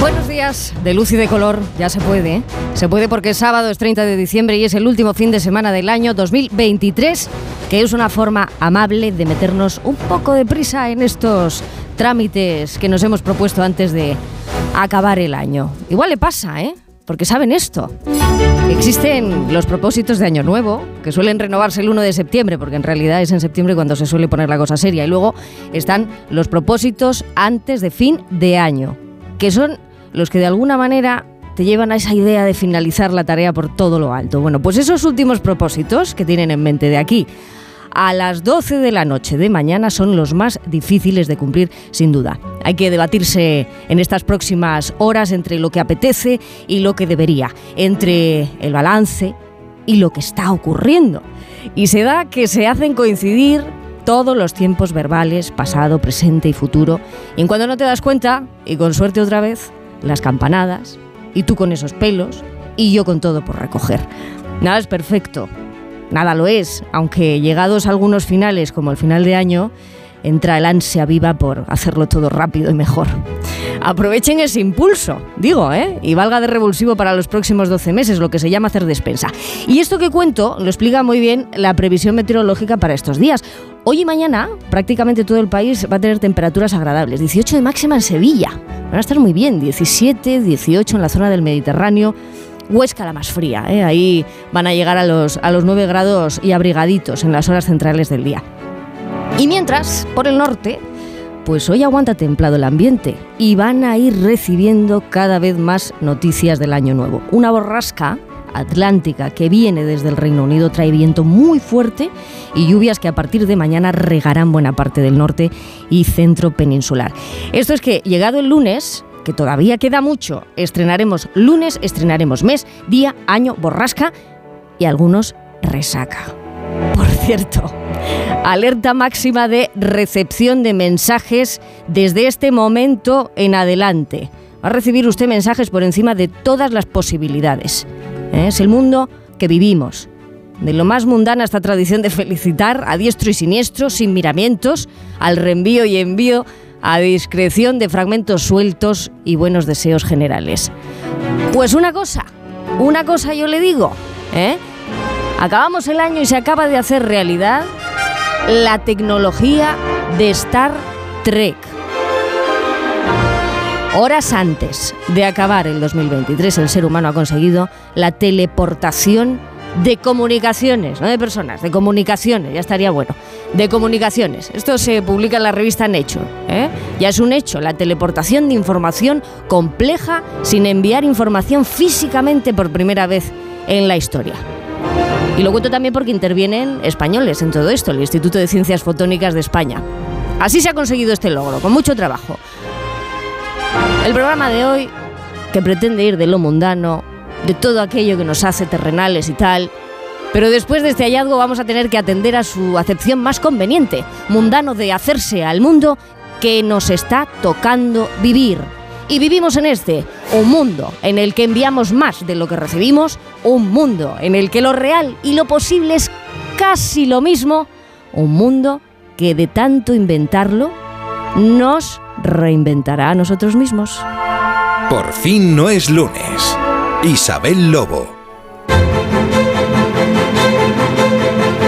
Buenos días, de luz y de color, ya se puede. ¿eh? Se puede porque sábado, es 30 de diciembre y es el último fin de semana del año 2023, que es una forma amable de meternos un poco de prisa en estos trámites que nos hemos propuesto antes de acabar el año. Igual le pasa, ¿eh? Porque saben esto. Existen los propósitos de Año Nuevo, que suelen renovarse el 1 de septiembre, porque en realidad es en septiembre cuando se suele poner la cosa seria. Y luego están los propósitos antes de fin de año, que son los que de alguna manera te llevan a esa idea de finalizar la tarea por todo lo alto. Bueno, pues esos últimos propósitos que tienen en mente de aquí a las 12 de la noche de mañana son los más difíciles de cumplir, sin duda. Hay que debatirse en estas próximas horas entre lo que apetece y lo que debería, entre el balance y lo que está ocurriendo. Y se da que se hacen coincidir todos los tiempos verbales, pasado, presente y futuro. Y cuando no te das cuenta, y con suerte otra vez, las campanadas, y tú con esos pelos, y yo con todo por recoger. Nada es perfecto, nada lo es, aunque llegados a algunos finales, como el final de año, entra el ansia viva por hacerlo todo rápido y mejor. Aprovechen ese impulso, digo, ¿eh? Y valga de revulsivo para los próximos 12 meses, lo que se llama hacer despensa. Y esto que cuento lo explica muy bien la previsión meteorológica para estos días. Hoy y mañana prácticamente todo el país va a tener temperaturas agradables. 18 de máxima en Sevilla. Van a estar muy bien. 17, 18 en la zona del Mediterráneo. Huesca la más fría, ¿eh? ahí van a llegar a los, a los 9 grados y abrigaditos en las horas centrales del día. Y mientras, por el norte, pues hoy aguanta templado el ambiente y van a ir recibiendo cada vez más noticias del año nuevo. Una borrasca atlántica que viene desde el Reino Unido trae viento muy fuerte y lluvias que a partir de mañana regarán buena parte del norte y centro peninsular. Esto es que llegado el lunes, que todavía queda mucho, estrenaremos lunes, estrenaremos mes, día, año, borrasca y algunos resaca. Por cierto, alerta máxima de recepción de mensajes desde este momento en adelante. Va a recibir usted mensajes por encima de todas las posibilidades. ¿Eh? Es el mundo que vivimos. De lo más mundana esta tradición de felicitar a diestro y siniestro, sin miramientos, al reenvío y envío a discreción de fragmentos sueltos y buenos deseos generales. Pues una cosa, una cosa yo le digo, ¿eh? Acabamos el año y se acaba de hacer realidad la tecnología de Star Trek. Horas antes de acabar el 2023, el ser humano ha conseguido la teleportación de comunicaciones, no de personas, de comunicaciones, ya estaría bueno, de comunicaciones. Esto se publica en la revista Nature, ¿eh? ya es un hecho, la teleportación de información compleja sin enviar información físicamente por primera vez en la historia. Y lo cuento también porque intervienen españoles en todo esto, el Instituto de Ciencias Fotónicas de España. Así se ha conseguido este logro, con mucho trabajo. El programa de hoy, que pretende ir de lo mundano de todo aquello que nos hace terrenales y tal. Pero después de este hallazgo vamos a tener que atender a su acepción más conveniente, mundano de hacerse al mundo que nos está tocando vivir. Y vivimos en este, un mundo en el que enviamos más de lo que recibimos, un mundo en el que lo real y lo posible es casi lo mismo, un mundo que de tanto inventarlo nos reinventará a nosotros mismos. Por fin no es lunes. Isabel Lobo.